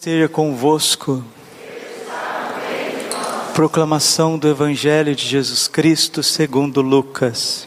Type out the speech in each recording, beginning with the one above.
Esteja convosco. Proclamação do Evangelho de Jesus Cristo segundo Lucas.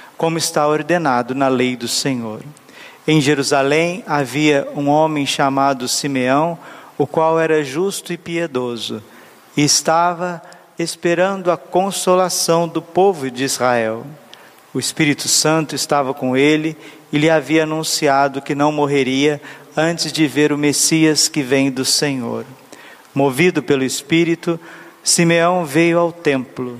como está ordenado na lei do Senhor. Em Jerusalém havia um homem chamado Simeão, o qual era justo e piedoso, e estava esperando a consolação do povo de Israel. O Espírito Santo estava com ele e lhe havia anunciado que não morreria antes de ver o Messias que vem do Senhor. Movido pelo Espírito, Simeão veio ao templo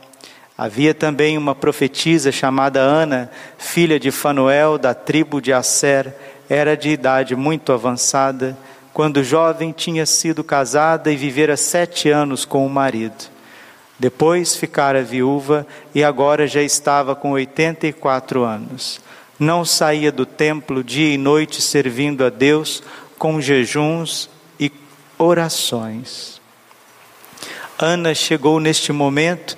Havia também uma profetisa chamada Ana, filha de Fanuel, da tribo de Asser, era de idade muito avançada, quando jovem tinha sido casada e vivera sete anos com o marido. Depois ficara viúva e agora já estava com oitenta e quatro anos. Não saía do templo dia e noite servindo a Deus com jejuns e orações. Ana chegou neste momento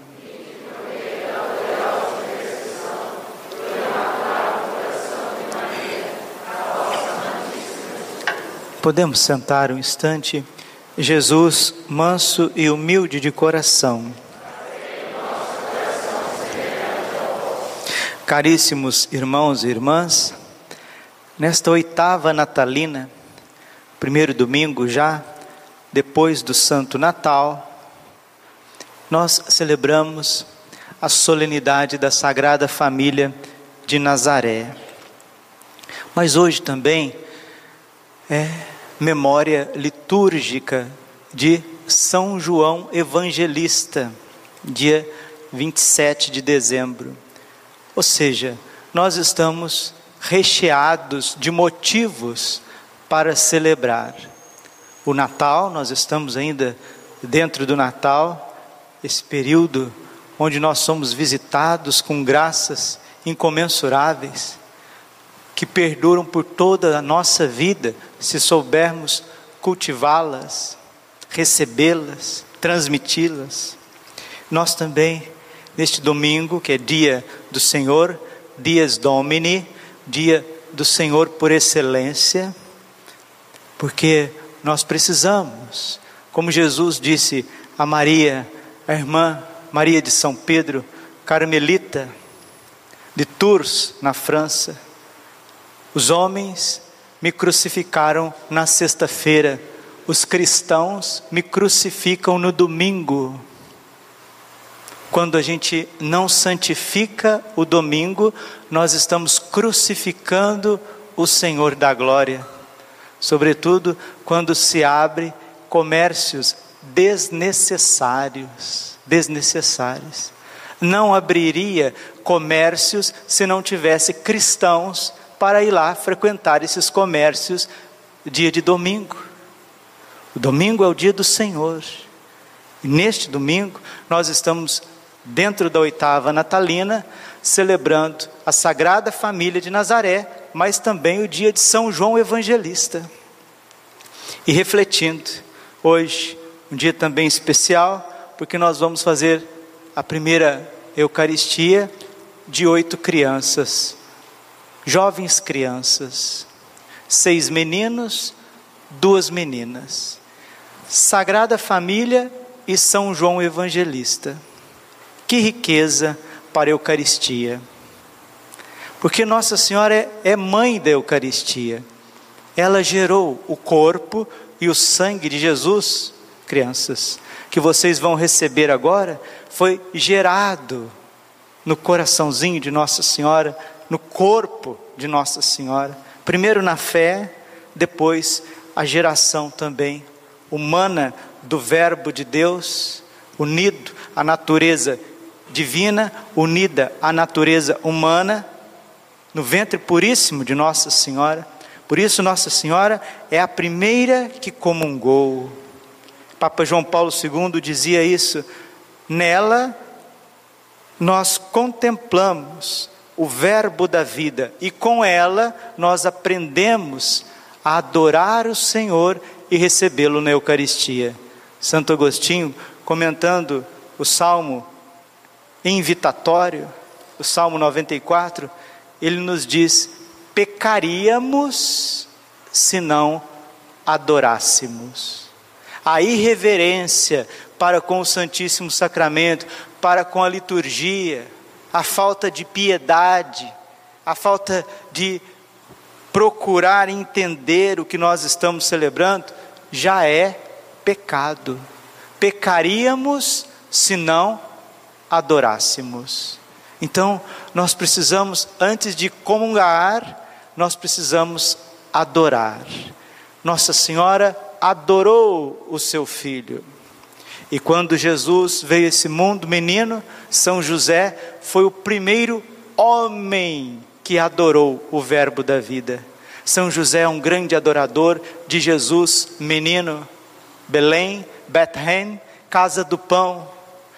Podemos sentar um instante. Jesus, manso e humilde de coração. Caríssimos irmãos e irmãs, nesta oitava natalina, primeiro domingo já, depois do Santo Natal, nós celebramos a solenidade da Sagrada Família de Nazaré. Mas hoje também é memória litúrgica de São João Evangelista, dia 27 de dezembro. Ou seja, nós estamos recheados de motivos para celebrar. O Natal, nós estamos ainda dentro do Natal, esse período onde nós somos visitados com graças incomensuráveis que perduram por toda a nossa vida, se soubermos cultivá-las, recebê-las, transmiti-las. nós também, neste domingo, que é dia do Senhor, Dias Domini, dia do Senhor por excelência, porque nós precisamos, como Jesus disse a Maria, a irmã Maria de São Pedro, carmelita, de Tours, na França, os homens me crucificaram na sexta-feira, os cristãos me crucificam no domingo. Quando a gente não santifica o domingo, nós estamos crucificando o Senhor da glória. Sobretudo quando se abre comércios desnecessários, desnecessários. Não abriria comércios se não tivesse cristãos para ir lá frequentar esses comércios dia de domingo. O domingo é o dia do Senhor. E neste domingo nós estamos dentro da oitava natalina, celebrando a Sagrada Família de Nazaré, mas também o dia de São João Evangelista. E refletindo, hoje, um dia também especial, porque nós vamos fazer a primeira Eucaristia de oito crianças, jovens crianças, seis meninos, duas meninas. Sagrada Família e São João Evangelista. Que riqueza para a Eucaristia. Porque Nossa Senhora é, é mãe da Eucaristia. Ela gerou o corpo e o sangue de Jesus, crianças, que vocês vão receber agora, foi gerado no coraçãozinho de Nossa Senhora, no corpo de Nossa Senhora. Primeiro na fé, depois a geração também humana do Verbo de Deus, unido à natureza divina unida à natureza humana, no ventre puríssimo de Nossa Senhora. Por isso, Nossa Senhora é a primeira que comungou. Papa João Paulo II dizia isso. Nela, nós contemplamos o Verbo da vida e com ela nós aprendemos a adorar o Senhor e recebê-lo na Eucaristia. Santo Agostinho, comentando o Salmo invitatório, o Salmo 94, ele nos diz: pecaríamos se não adorássemos. A irreverência para com o Santíssimo Sacramento, para com a liturgia, a falta de piedade, a falta de procurar entender o que nós estamos celebrando, já é pecado. Pecaríamos se não adorássemos. Então, nós precisamos, antes de comungar, nós precisamos adorar. Nossa Senhora adorou o seu filho. E quando Jesus veio a esse mundo, menino, São José foi o primeiro homem que adorou o Verbo da vida. São José é um grande adorador de Jesus, menino. Belém, Bethlehem, casa do pão.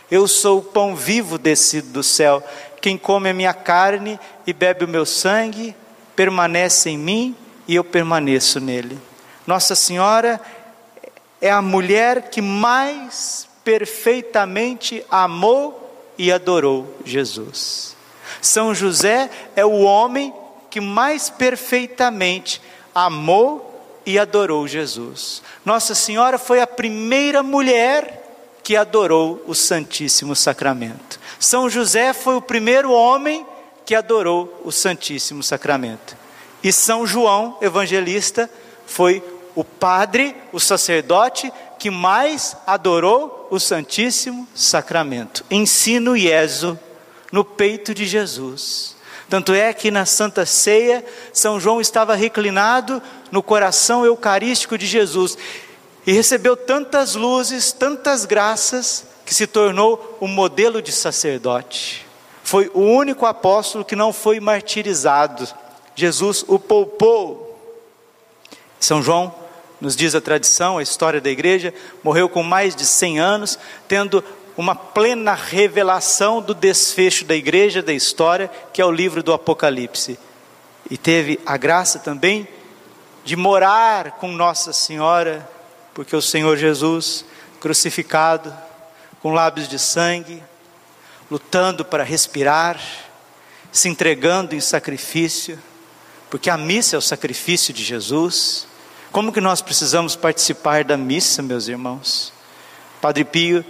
Eu sou o pão vivo descido do céu. Quem come a minha carne e bebe o meu sangue, permanece em mim e eu permaneço nele. Nossa Senhora é a mulher que mais perfeitamente amou e adorou Jesus. São José é o homem que mais perfeitamente amou e adorou Jesus. Nossa Senhora foi a primeira mulher que adorou o Santíssimo Sacramento. São José foi o primeiro homem que adorou o Santíssimo Sacramento. E São João, evangelista, foi o padre, o sacerdote que mais adorou o Santíssimo Sacramento. Ensino Ieso no peito de Jesus. Tanto é que na Santa Ceia, São João estava reclinado no coração eucarístico de Jesus e recebeu tantas luzes, tantas graças, que se tornou um modelo de sacerdote. Foi o único apóstolo que não foi martirizado. Jesus o poupou. São João, nos diz a tradição, a história da igreja, morreu com mais de 100 anos, tendo uma plena revelação do desfecho da igreja, da história, que é o livro do Apocalipse. E teve a graça também de morar com Nossa Senhora porque o Senhor Jesus, crucificado, com lábios de sangue, lutando para respirar, se entregando em sacrifício, porque a missa é o sacrifício de Jesus. Como que nós precisamos participar da missa, meus irmãos? Padre Pio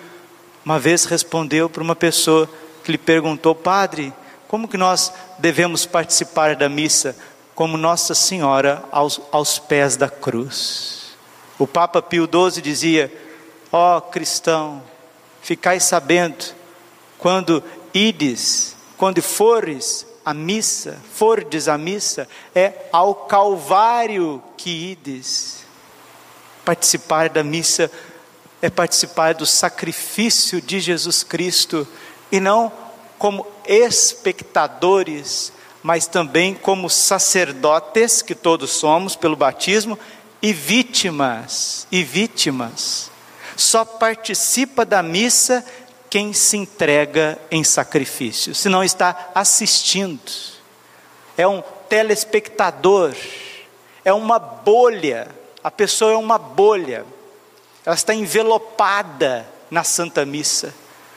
uma vez respondeu para uma pessoa que lhe perguntou: Padre, como que nós devemos participar da missa? Como Nossa Senhora aos, aos pés da cruz. O Papa Pio XII dizia: Ó oh, cristão, ficai sabendo, quando ides, quando fores a missa, fordes a missa, é ao Calvário que ides. Participar da missa é participar do sacrifício de Jesus Cristo e não como espectadores, mas também como sacerdotes que todos somos pelo batismo e vítimas, e vítimas. Só participa da missa quem se entrega em sacrifício, se não está assistindo. É um telespectador, é uma bolha. A pessoa é uma bolha ela está envelopada na Santa Missa.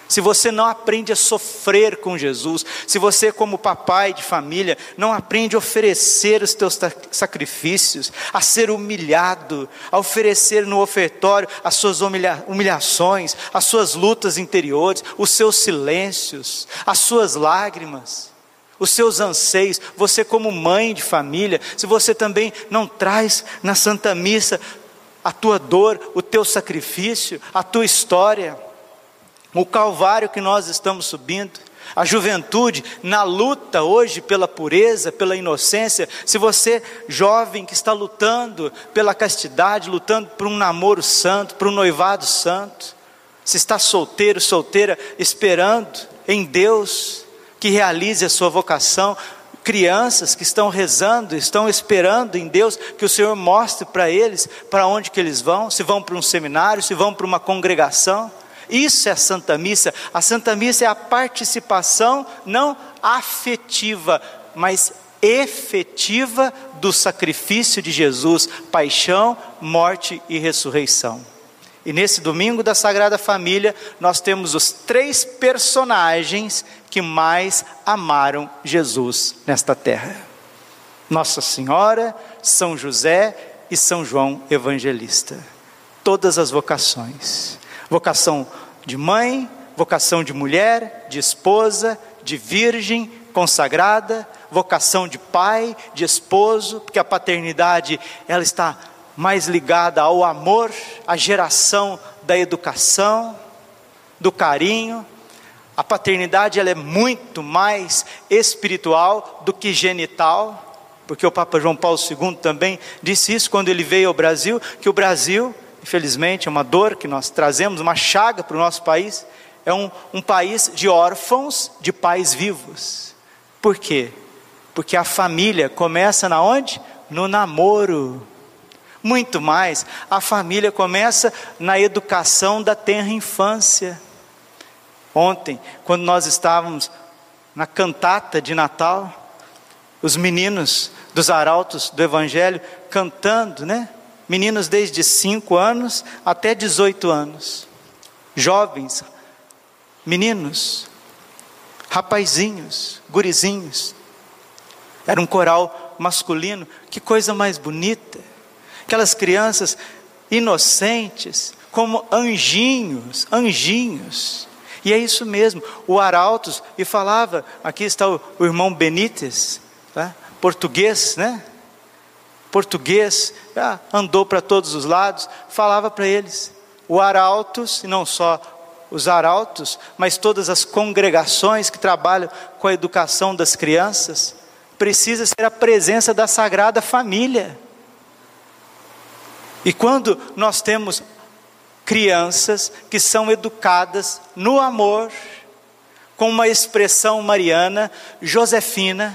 Se você não aprende a sofrer com Jesus, se você, como papai de família, não aprende a oferecer os teus sacrifícios, a ser humilhado, a oferecer no ofertório as suas humilha humilhações, as suas lutas interiores, os seus silêncios, as suas lágrimas, os seus anseios, você, como mãe de família, se você também não traz na Santa Missa a tua dor, o teu sacrifício, a tua história, o calvário que nós estamos subindo, a juventude na luta hoje pela pureza, pela inocência. Se você, jovem que está lutando pela castidade, lutando por um namoro santo, por um noivado santo, se está solteiro, solteira, esperando em Deus que realize a sua vocação, crianças que estão rezando, estão esperando em Deus que o Senhor mostre para eles para onde que eles vão, se vão para um seminário, se vão para uma congregação. Isso é a Santa Missa. A Santa Missa é a participação não afetiva, mas efetiva do sacrifício de Jesus, paixão, morte e ressurreição. E nesse domingo da Sagrada Família, nós temos os três personagens que mais amaram Jesus nesta terra: Nossa Senhora, São José e São João Evangelista. Todas as vocações: vocação de mãe, vocação de mulher, de esposa, de virgem, consagrada, vocação de pai, de esposo, porque a paternidade ela está mais ligada ao amor, à geração da educação, do carinho. A paternidade ela é muito mais espiritual do que genital, porque o Papa João Paulo II também disse isso quando ele veio ao Brasil, que o Brasil, infelizmente, é uma dor que nós trazemos, uma chaga para o nosso país, é um, um país de órfãos de pais vivos. Por quê? Porque a família começa na onde? No namoro. Muito mais, a família começa na educação da tenra infância. Ontem, quando nós estávamos na cantata de Natal, os meninos dos arautos do Evangelho cantando, né? Meninos desde 5 anos até 18 anos, jovens, meninos, rapazinhos, gurizinhos. Era um coral masculino, que coisa mais bonita aquelas crianças inocentes, como anjinhos, anjinhos. E é isso mesmo, o Arautos, e falava, aqui está o, o irmão Benítez, tá? português, né? Português, ah, andou para todos os lados, falava para eles. O Arautos, e não só os arautos, mas todas as congregações que trabalham com a educação das crianças, precisa ser a presença da Sagrada Família. E quando nós temos crianças que são educadas no amor, com uma expressão mariana, josefina,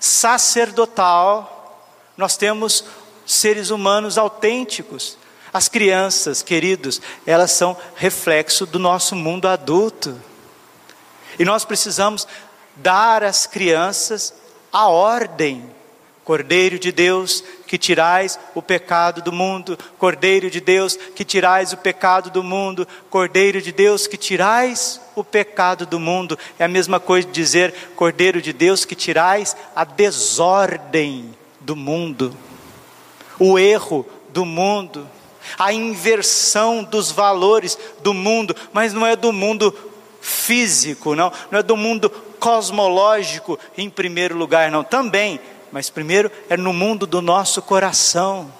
sacerdotal, nós temos seres humanos autênticos. As crianças, queridos, elas são reflexo do nosso mundo adulto. E nós precisamos dar às crianças a ordem Cordeiro de Deus que tirais o pecado do mundo, Cordeiro de Deus, que tirais o pecado do mundo, Cordeiro de Deus, que tirais o pecado do mundo. É a mesma coisa de dizer, Cordeiro de Deus, que tirais a desordem do mundo, o erro do mundo, a inversão dos valores do mundo, mas não é do mundo físico, não, não é do mundo cosmológico em primeiro lugar, não, também, mas primeiro é no mundo do nosso coração,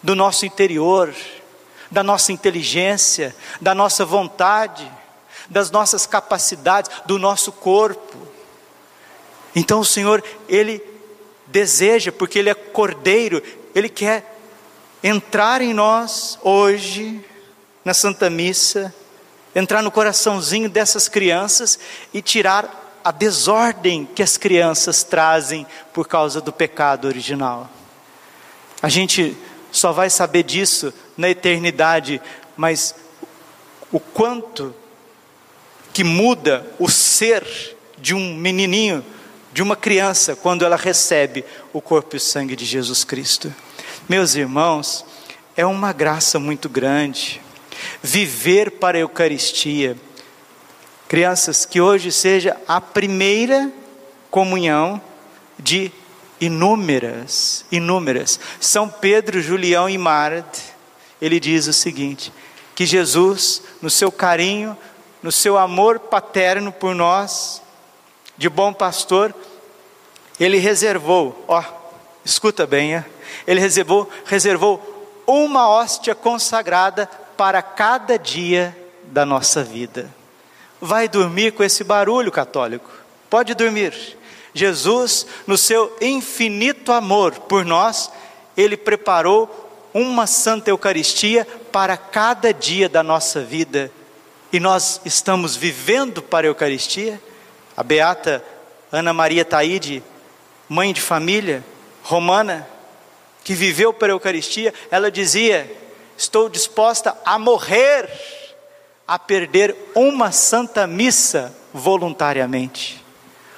do nosso interior, da nossa inteligência, da nossa vontade, das nossas capacidades, do nosso corpo. Então o Senhor, Ele deseja, porque Ele é cordeiro, Ele quer entrar em nós hoje, na Santa Missa, entrar no coraçãozinho dessas crianças e tirar a desordem que as crianças trazem por causa do pecado original. A gente só vai saber disso na eternidade, mas o quanto que muda o ser de um menininho, de uma criança, quando ela recebe o corpo e o sangue de Jesus Cristo. Meus irmãos, é uma graça muito grande viver para a Eucaristia. Crianças, que hoje seja a primeira comunhão de inúmeras, inúmeras. São Pedro, Julião e Mard, ele diz o seguinte: que Jesus, no seu carinho, no seu amor paterno por nós, de bom pastor, ele reservou, ó, escuta bem, é? ele reservou, reservou uma hóstia consagrada para cada dia da nossa vida. Vai dormir com esse barulho, católico? Pode dormir. Jesus, no seu infinito amor por nós, ele preparou uma Santa Eucaristia para cada dia da nossa vida. E nós estamos vivendo para a Eucaristia. A beata Ana Maria Taide, mãe de família, romana, que viveu para a Eucaristia, ela dizia: Estou disposta a morrer, a perder uma santa missa voluntariamente.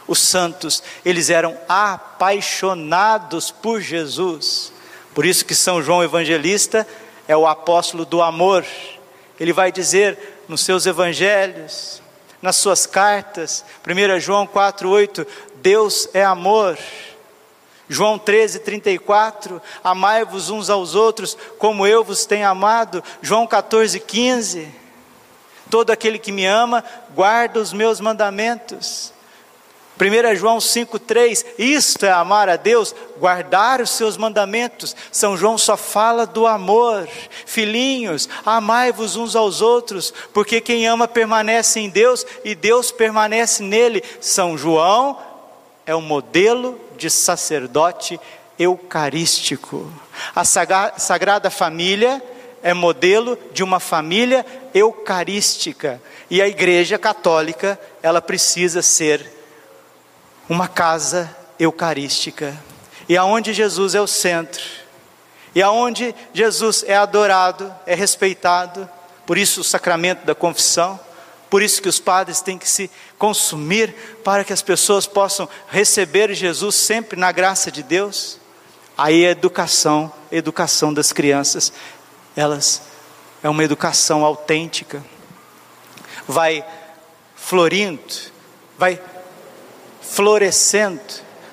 Os santos, eles eram apaixonados por Jesus. Por isso que São João Evangelista é o apóstolo do amor. Ele vai dizer nos seus evangelhos, nas suas cartas, 1 João 4:8, Deus é amor. João 13, 34, amai-vos uns aos outros como eu vos tenho amado. João 14, 15, todo aquele que me ama, guarda os meus mandamentos. 1 João 5,3, isto é amar a Deus, guardar os seus mandamentos. São João só fala do amor. Filhinhos, amai-vos uns aos outros, porque quem ama permanece em Deus e Deus permanece nele. São João é um modelo de sacerdote eucarístico. A Sagrada Família é modelo de uma família eucarística. E a Igreja Católica, ela precisa ser uma casa eucarística, e aonde Jesus é o centro, e aonde Jesus é adorado, é respeitado, por isso o sacramento da confissão, por isso que os padres têm que se consumir para que as pessoas possam receber Jesus sempre na graça de Deus. Aí a educação, a educação das crianças, elas é uma educação autêntica. Vai florindo, vai florescendo,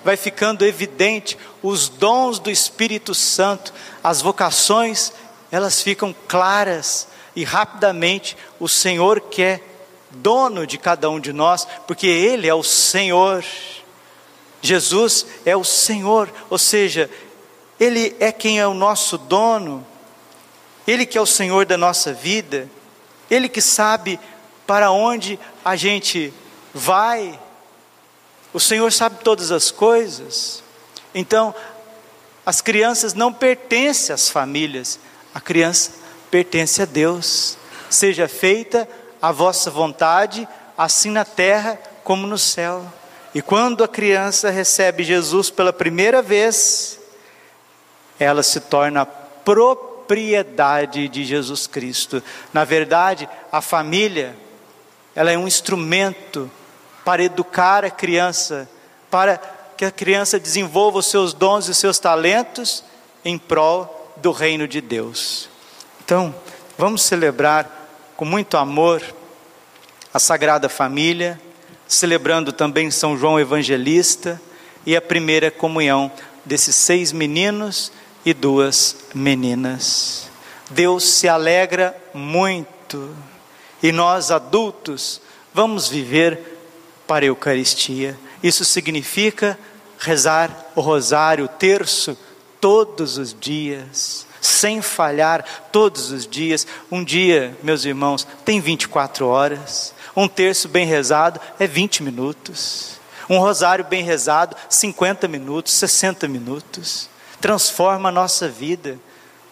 vai ficando evidente os dons do Espírito Santo, as vocações, elas ficam claras e rapidamente o Senhor quer dono de cada um de nós, porque Ele é o Senhor. Jesus é o Senhor, ou seja, Ele é quem é o nosso dono, Ele que é o Senhor da nossa vida, Ele que sabe para onde a gente vai, o Senhor sabe todas as coisas. Então, as crianças não pertencem às famílias, a criança pertence a Deus. Seja feita vossa vontade, assim na terra como no céu. E quando a criança recebe Jesus pela primeira vez, ela se torna propriedade de Jesus Cristo. Na verdade, a família, ela é um instrumento para educar a criança, para que a criança desenvolva os seus dons e os seus talentos em prol do reino de Deus. Então, vamos celebrar com muito amor a Sagrada Família, celebrando também São João Evangelista e a primeira comunhão desses seis meninos e duas meninas. Deus se alegra muito e nós adultos vamos viver para a Eucaristia. Isso significa rezar o rosário, o terço, todos os dias, sem falhar, todos os dias. Um dia, meus irmãos, tem 24 horas. Um terço bem rezado é 20 minutos. Um rosário bem rezado, 50 minutos, 60 minutos. Transforma a nossa vida.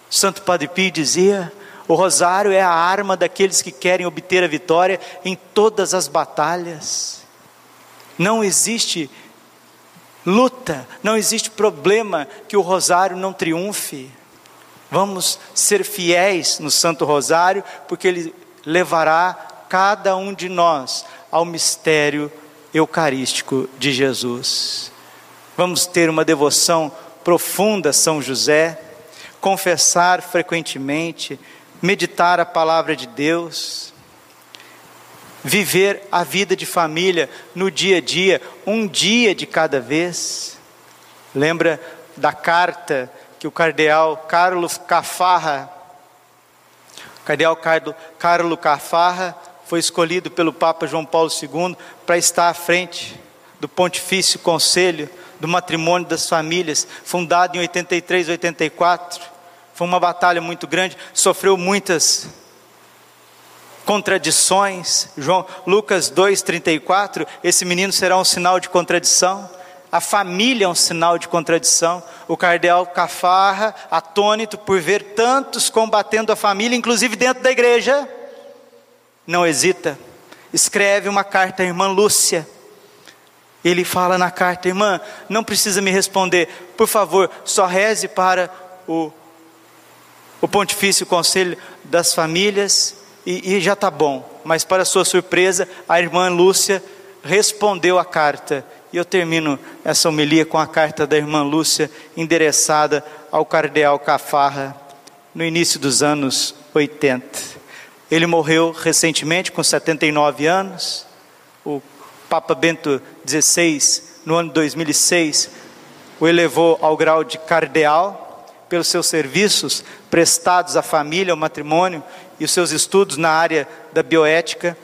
Santo Padre Pio dizia: o rosário é a arma daqueles que querem obter a vitória em todas as batalhas. Não existe luta, não existe problema que o rosário não triunfe. Vamos ser fiéis no Santo Rosário, porque ele levará cada um de nós ao mistério eucarístico de Jesus. Vamos ter uma devoção profunda a São José, confessar frequentemente, meditar a palavra de Deus, viver a vida de família no dia a dia, um dia de cada vez. Lembra da carta que o cardeal Carlos Cafarra, cardeal Carlos Cafarra foi escolhido pelo Papa João Paulo II para estar à frente do Pontifício Conselho do Matrimônio das Famílias, fundado em 83, 84. Foi uma batalha muito grande, sofreu muitas contradições. João Lucas 2:34, esse menino será um sinal de contradição. A família é um sinal de contradição. O cardeal Cafarra, atônito por ver tantos combatendo a família, inclusive dentro da igreja, não hesita, escreve uma carta à irmã Lúcia. Ele fala na carta, irmã, não precisa me responder, por favor, só reze para o, o Pontifício Conselho das Famílias e, e já está bom. Mas, para sua surpresa, a irmã Lúcia respondeu a carta. E eu termino essa homilia com a carta da irmã Lúcia, endereçada ao cardeal Cafarra, no início dos anos 80. Ele morreu recentemente, com 79 anos. O Papa Bento XVI, no ano 2006, o elevou ao grau de cardeal pelos seus serviços prestados à família, ao matrimônio e os seus estudos na área da bioética.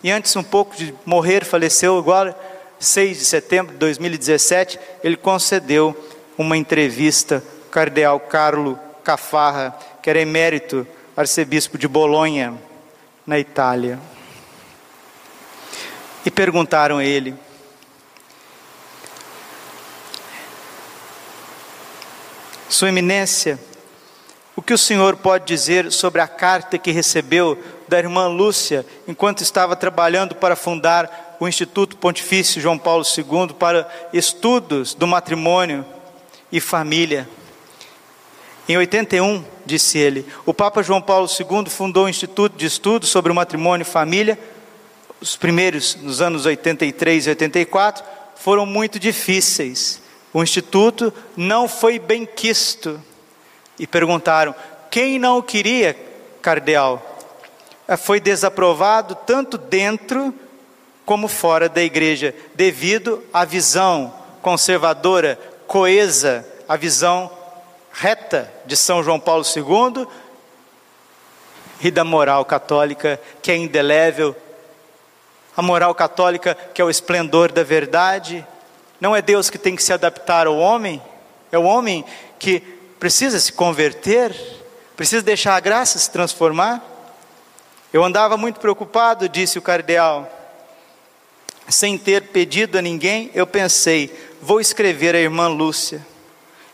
E antes um pouco de morrer, faleceu agora, 6 de setembro de 2017, ele concedeu uma entrevista ao cardeal Carlo Cafarra, que era emérito arcebispo de Bolonha, na Itália. E perguntaram a ele: Sua Eminência, o que o senhor pode dizer sobre a carta que recebeu da irmã Lúcia enquanto estava trabalhando para fundar o Instituto Pontifício João Paulo II para estudos do matrimônio e família? Em 81, disse ele, o Papa João Paulo II fundou o Instituto de Estudos sobre o Matrimônio e Família. Os primeiros, nos anos 83 e 84, foram muito difíceis. O Instituto não foi bem quisto. E perguntaram: quem não queria, cardeal? É, foi desaprovado tanto dentro como fora da igreja, devido à visão conservadora, coesa, a visão reta de São João Paulo II e da moral católica que é indelével, a moral católica que é o esplendor da verdade. Não é Deus que tem que se adaptar ao homem, é o homem que precisa se converter, precisa deixar a graça se transformar. Eu andava muito preocupado, disse o cardeal, sem ter pedido a ninguém, eu pensei, vou escrever à irmã Lúcia.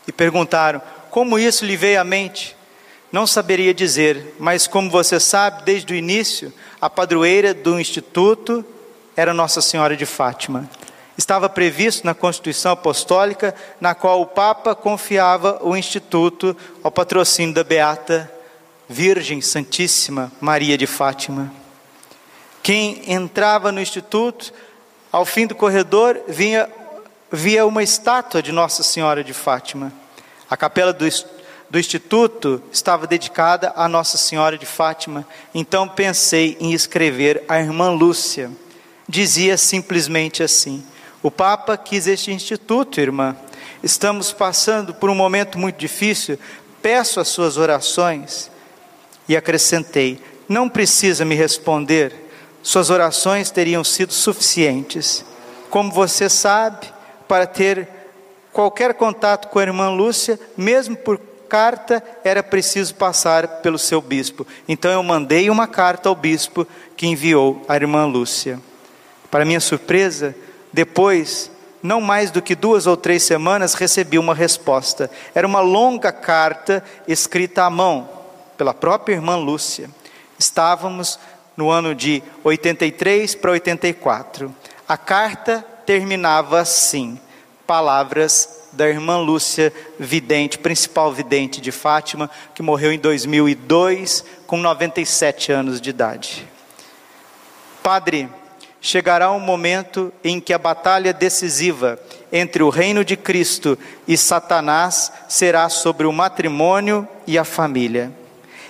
E perguntaram: como isso lhe veio à mente? Não saberia dizer, mas como você sabe, desde o início, a padroeira do instituto era Nossa Senhora de Fátima. Estava previsto na Constituição Apostólica, na qual o Papa confiava o instituto ao patrocínio da Beata Virgem Santíssima Maria de Fátima. Quem entrava no instituto, ao fim do corredor, vinha, via uma estátua de Nossa Senhora de Fátima. A capela do, do instituto estava dedicada a Nossa Senhora de Fátima, então pensei em escrever a irmã Lúcia. Dizia simplesmente assim: O Papa quis este instituto, irmã. Estamos passando por um momento muito difícil, peço as suas orações. E acrescentei: Não precisa me responder, suas orações teriam sido suficientes. Como você sabe, para ter qualquer contato com a irmã Lúcia, mesmo por carta, era preciso passar pelo seu bispo. Então eu mandei uma carta ao bispo que enviou a irmã Lúcia. Para minha surpresa, depois, não mais do que duas ou três semanas, recebi uma resposta. Era uma longa carta escrita à mão pela própria irmã Lúcia. Estávamos no ano de 83 para 84. A carta terminava assim: palavras da irmã Lúcia, vidente, principal vidente de Fátima, que morreu em 2002 com 97 anos de idade. Padre, chegará um momento em que a batalha decisiva entre o reino de Cristo e Satanás será sobre o matrimônio e a família.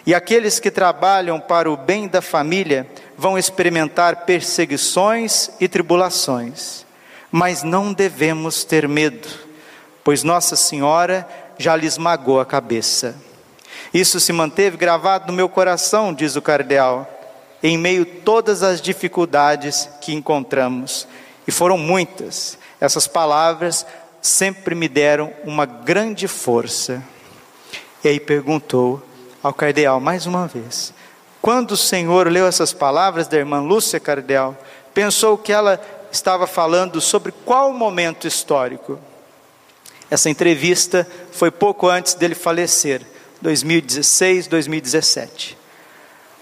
E aqueles que trabalham para o bem da família vão experimentar perseguições e tribulações. Mas não devemos ter medo pois Nossa Senhora já lhe esmagou a cabeça. Isso se manteve gravado no meu coração, diz o cardeal, em meio a todas as dificuldades que encontramos. E foram muitas. Essas palavras sempre me deram uma grande força. E aí perguntou ao cardeal mais uma vez: quando o Senhor leu essas palavras da irmã Lúcia Cardeal, pensou que ela estava falando sobre qual momento histórico? Essa entrevista foi pouco antes dele falecer, 2016, 2017.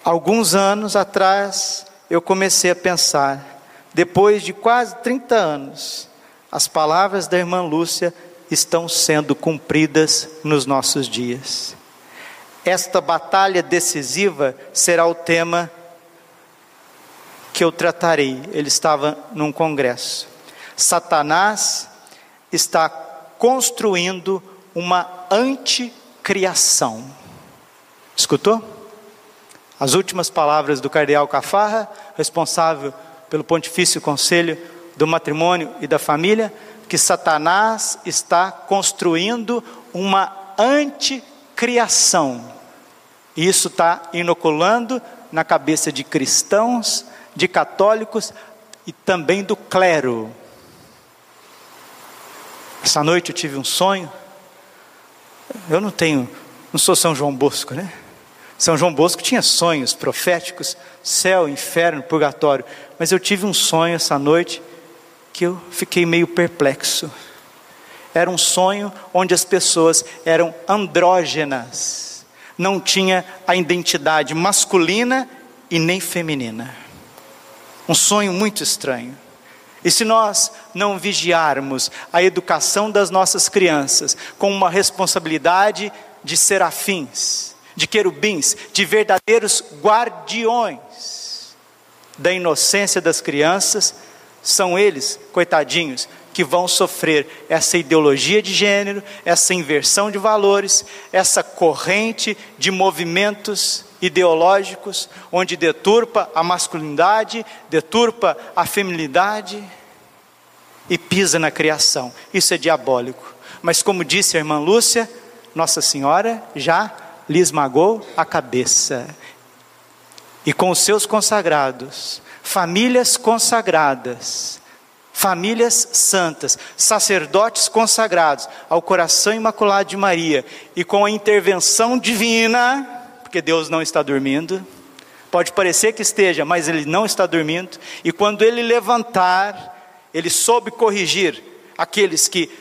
Alguns anos atrás, eu comecei a pensar, depois de quase 30 anos, as palavras da irmã Lúcia estão sendo cumpridas nos nossos dias. Esta batalha decisiva será o tema que eu tratarei. Ele estava num congresso. Satanás está construindo uma anticriação. Escutou? As últimas palavras do cardeal Cafarra, responsável pelo Pontifício Conselho do Matrimônio e da Família, que Satanás está construindo uma anticriação. E isso está inoculando na cabeça de cristãos, de católicos e também do clero. Essa noite eu tive um sonho. Eu não tenho, não sou São João Bosco, né? São João Bosco tinha sonhos proféticos, céu, inferno, purgatório. Mas eu tive um sonho essa noite que eu fiquei meio perplexo. Era um sonho onde as pessoas eram andrógenas, não tinha a identidade masculina e nem feminina. Um sonho muito estranho. E se nós não vigiarmos a educação das nossas crianças com uma responsabilidade de serafins, de querubins, de verdadeiros guardiões da inocência das crianças, são eles, coitadinhos, que vão sofrer essa ideologia de gênero, essa inversão de valores, essa corrente de movimentos ideológicos, onde deturpa a masculinidade, deturpa a feminilidade e pisa na criação. Isso é diabólico. Mas, como disse a irmã Lúcia, Nossa Senhora já lhe esmagou a cabeça. E com os seus consagrados, famílias consagradas, famílias santas, sacerdotes consagrados ao coração imaculado de Maria, e com a intervenção divina, porque Deus não está dormindo, pode parecer que esteja, mas Ele não está dormindo, e quando Ele levantar, Ele soube corrigir aqueles que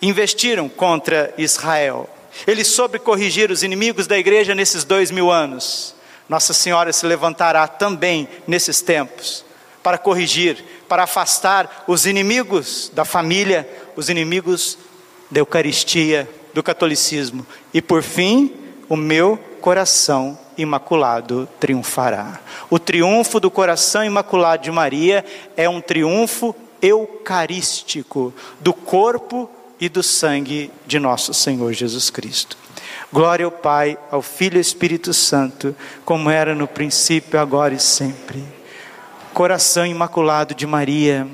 investiram contra Israel, Ele soube corrigir os inimigos da igreja nesses dois mil anos. Nossa Senhora se levantará também nesses tempos para corrigir, para afastar os inimigos da família, os inimigos da Eucaristia, do catolicismo. E por fim, o meu coração imaculado triunfará. O triunfo do coração imaculado de Maria é um triunfo eucarístico, do corpo e do sangue de nosso Senhor Jesus Cristo. Glória ao Pai, ao Filho e ao Espírito Santo, como era no princípio, agora e sempre. Coração imaculado de Maria,